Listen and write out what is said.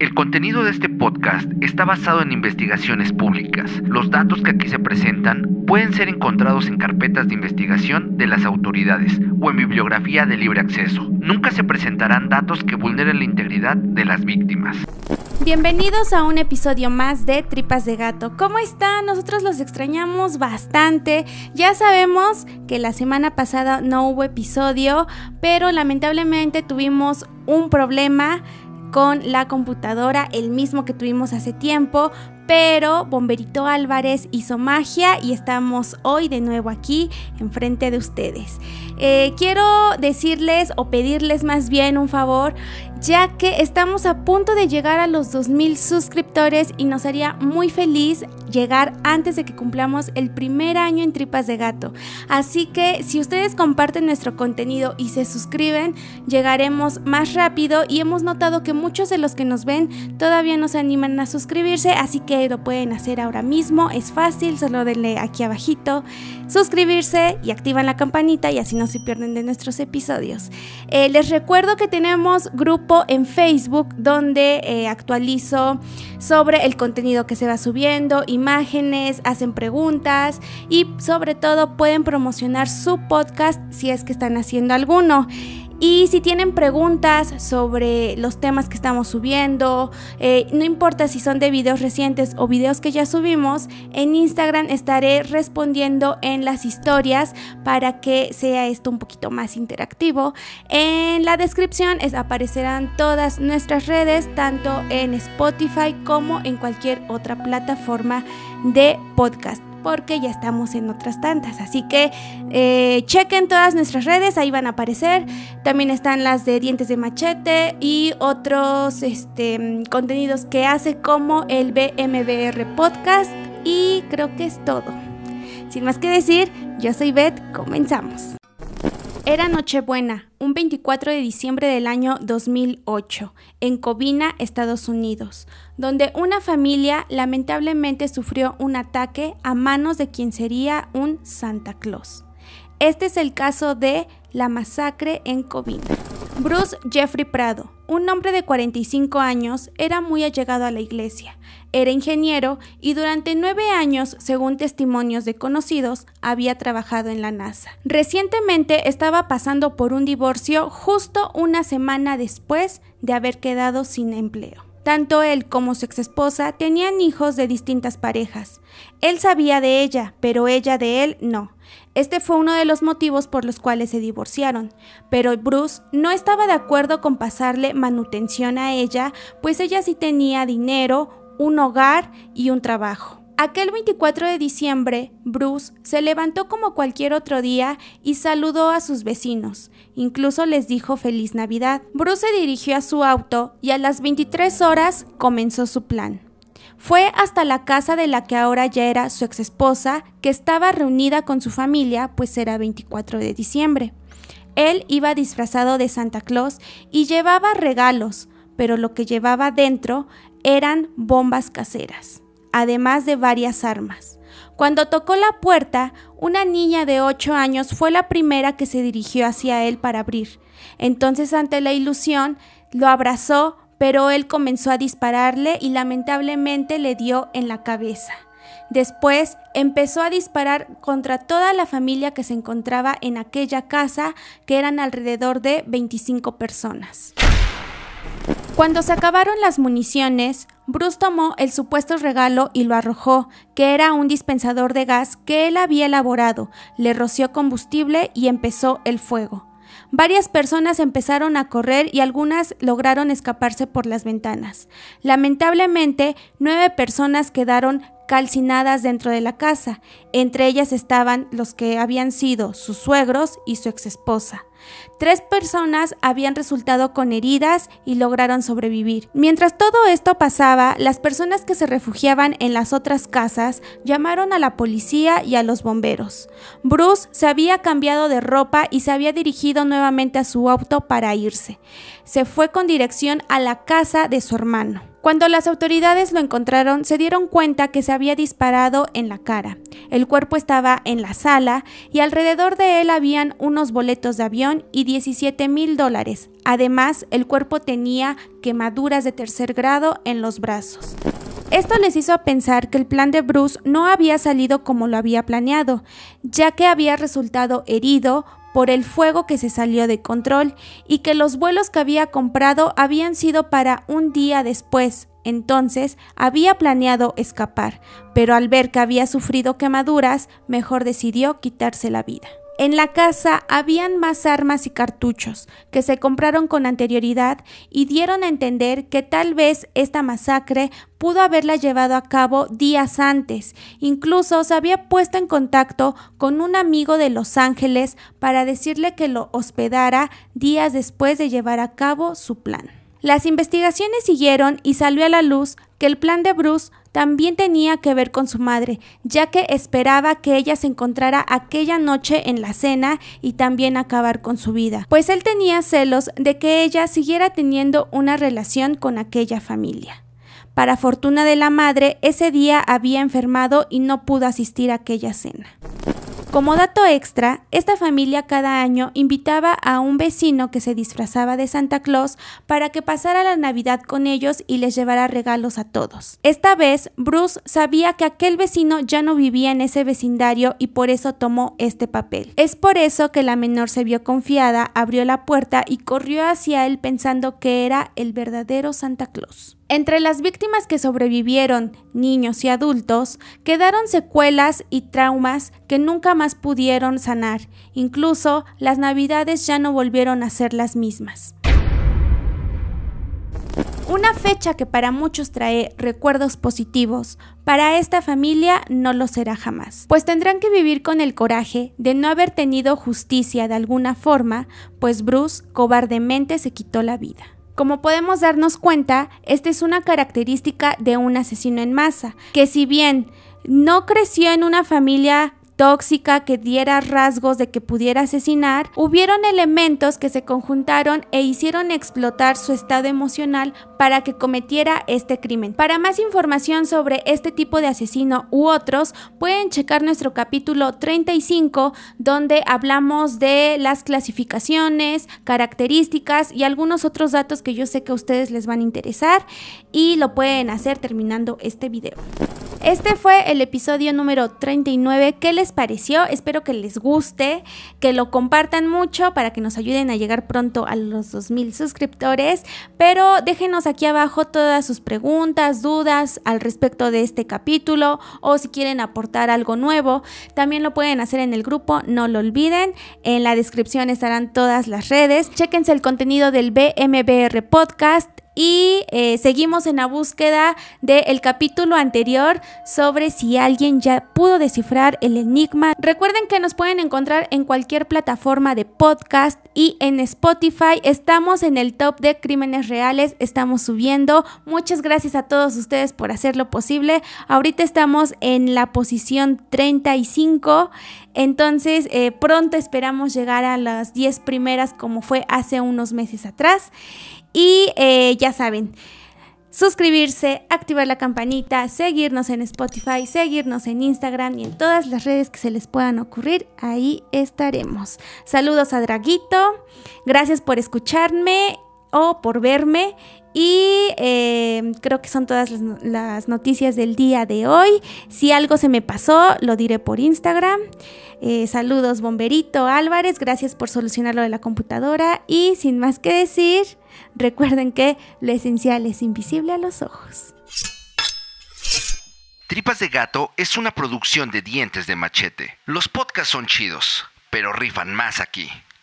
El contenido de este podcast está basado en investigaciones públicas. Los datos que aquí se presentan pueden ser encontrados en carpetas de investigación de las autoridades o en bibliografía de libre acceso. Nunca se presentarán datos que vulneren la integridad de las víctimas. Bienvenidos a un episodio más de Tripas de Gato. ¿Cómo están? Nosotros los extrañamos bastante. Ya sabemos que la semana pasada no hubo episodio, pero lamentablemente tuvimos un problema con la computadora, el mismo que tuvimos hace tiempo, pero Bomberito Álvarez hizo magia y estamos hoy de nuevo aquí enfrente de ustedes. Eh, quiero decirles o pedirles más bien un favor, ya que estamos a punto de llegar a los 2000 suscriptores y nos haría muy feliz llegar antes de que cumplamos el primer año en Tripas de Gato. Así que si ustedes comparten nuestro contenido y se suscriben, llegaremos más rápido y hemos notado que muchos de los que nos ven todavía nos animan a suscribirse, así que lo pueden hacer ahora mismo, es fácil, solo denle aquí abajito, suscribirse y activan la campanita y así no se pierden de nuestros episodios. Eh, les recuerdo que tenemos grupo en Facebook donde eh, actualizo sobre el contenido que se va subiendo, imágenes, hacen preguntas y sobre todo pueden promocionar su podcast si es que están haciendo alguno. Y si tienen preguntas sobre los temas que estamos subiendo, eh, no importa si son de videos recientes o videos que ya subimos, en Instagram estaré respondiendo en las historias para que sea esto un poquito más interactivo. En la descripción aparecerán todas nuestras redes, tanto en Spotify como en cualquier otra plataforma de podcast porque ya estamos en otras tantas. Así que eh, chequen todas nuestras redes, ahí van a aparecer. También están las de Dientes de Machete y otros este, contenidos que hace como el BMBR Podcast. Y creo que es todo. Sin más que decir, yo soy Beth, comenzamos. Era Nochebuena, un 24 de diciembre del año 2008, en Covina, Estados Unidos, donde una familia lamentablemente sufrió un ataque a manos de quien sería un Santa Claus. Este es el caso de la masacre en Covina. Bruce Jeffrey Prado, un hombre de 45 años, era muy allegado a la iglesia. Era ingeniero y durante nueve años, según testimonios de conocidos, había trabajado en la NASA. Recientemente estaba pasando por un divorcio justo una semana después de haber quedado sin empleo. Tanto él como su exesposa tenían hijos de distintas parejas. Él sabía de ella, pero ella de él no. Este fue uno de los motivos por los cuales se divorciaron, pero Bruce no estaba de acuerdo con pasarle manutención a ella, pues ella sí tenía dinero, un hogar y un trabajo. Aquel 24 de diciembre, Bruce se levantó como cualquier otro día y saludó a sus vecinos. Incluso les dijo feliz Navidad. Bruce se dirigió a su auto y a las 23 horas comenzó su plan. Fue hasta la casa de la que ahora ya era su exesposa, que estaba reunida con su familia, pues era 24 de diciembre. Él iba disfrazado de Santa Claus y llevaba regalos, pero lo que llevaba dentro eran bombas caseras además de varias armas. Cuando tocó la puerta, una niña de 8 años fue la primera que se dirigió hacia él para abrir. Entonces, ante la ilusión, lo abrazó, pero él comenzó a dispararle y lamentablemente le dio en la cabeza. Después empezó a disparar contra toda la familia que se encontraba en aquella casa, que eran alrededor de 25 personas. Cuando se acabaron las municiones, Bruce tomó el supuesto regalo y lo arrojó, que era un dispensador de gas que él había elaborado, le roció combustible y empezó el fuego. Varias personas empezaron a correr y algunas lograron escaparse por las ventanas. Lamentablemente, nueve personas quedaron calcinadas dentro de la casa. Entre ellas estaban los que habían sido sus suegros y su exesposa. Tres personas habían resultado con heridas y lograron sobrevivir. Mientras todo esto pasaba, las personas que se refugiaban en las otras casas llamaron a la policía y a los bomberos. Bruce se había cambiado de ropa y se había dirigido nuevamente a su auto para irse. Se fue con dirección a la casa de su hermano. Cuando las autoridades lo encontraron, se dieron cuenta que se había disparado en la cara. El cuerpo estaba en la sala y alrededor de él habían unos boletos de avión y 17 mil dólares. Además, el cuerpo tenía quemaduras de tercer grado en los brazos. Esto les hizo pensar que el plan de Bruce no había salido como lo había planeado, ya que había resultado herido por el fuego que se salió de control y que los vuelos que había comprado habían sido para un día después. Entonces había planeado escapar, pero al ver que había sufrido quemaduras, mejor decidió quitarse la vida. En la casa habían más armas y cartuchos que se compraron con anterioridad y dieron a entender que tal vez esta masacre pudo haberla llevado a cabo días antes. Incluso se había puesto en contacto con un amigo de Los Ángeles para decirle que lo hospedara días después de llevar a cabo su plan. Las investigaciones siguieron y salió a la luz que el plan de Bruce también tenía que ver con su madre, ya que esperaba que ella se encontrara aquella noche en la cena y también acabar con su vida, pues él tenía celos de que ella siguiera teniendo una relación con aquella familia. Para fortuna de la madre, ese día había enfermado y no pudo asistir a aquella cena. Como dato extra, esta familia cada año invitaba a un vecino que se disfrazaba de Santa Claus para que pasara la Navidad con ellos y les llevara regalos a todos. Esta vez, Bruce sabía que aquel vecino ya no vivía en ese vecindario y por eso tomó este papel. Es por eso que la menor se vio confiada, abrió la puerta y corrió hacia él pensando que era el verdadero Santa Claus. Entre las víctimas que sobrevivieron, niños y adultos, quedaron secuelas y traumas que nunca más pudieron sanar. Incluso las navidades ya no volvieron a ser las mismas. Una fecha que para muchos trae recuerdos positivos, para esta familia no lo será jamás, pues tendrán que vivir con el coraje de no haber tenido justicia de alguna forma, pues Bruce cobardemente se quitó la vida. Como podemos darnos cuenta, esta es una característica de un asesino en masa, que si bien no creció en una familia tóxica que diera rasgos de que pudiera asesinar, hubieron elementos que se conjuntaron e hicieron explotar su estado emocional para que cometiera este crimen. Para más información sobre este tipo de asesino u otros, pueden checar nuestro capítulo 35 donde hablamos de las clasificaciones, características y algunos otros datos que yo sé que a ustedes les van a interesar y lo pueden hacer terminando este video. Este fue el episodio número 39. ¿Qué les pareció? Espero que les guste, que lo compartan mucho para que nos ayuden a llegar pronto a los 2000 suscriptores. Pero déjenos aquí abajo todas sus preguntas, dudas al respecto de este capítulo o si quieren aportar algo nuevo. También lo pueden hacer en el grupo, no lo olviden. En la descripción estarán todas las redes. Chequense el contenido del BMBR Podcast y eh, seguimos en la búsqueda del capítulo anterior sobre si alguien ya pudo descifrar el enigma. Recuerden que nos pueden encontrar en cualquier plataforma de podcast y en Spotify. Estamos en el top de crímenes reales, estamos subiendo. Muchas gracias a todos ustedes por hacerlo posible. Ahorita estamos en la posición 35. Entonces, eh, pronto esperamos llegar a las 10 primeras como fue hace unos meses atrás. Y eh, ya saben, suscribirse, activar la campanita, seguirnos en Spotify, seguirnos en Instagram y en todas las redes que se les puedan ocurrir, ahí estaremos. Saludos a Draguito, gracias por escucharme o por verme y eh, creo que son todas las, noticias del día de hoy. Si algo se me pasó, lo diré por Instagram. Eh, saludos, Bomberito Álvarez. Gracias por solucionar lo de la computadora. Y sin más que decir, recuerden que lo esencial es invisible a los ojos. Tripas de Gato es una producción de dientes de machete. Los podcasts son chidos, pero rifan más aquí.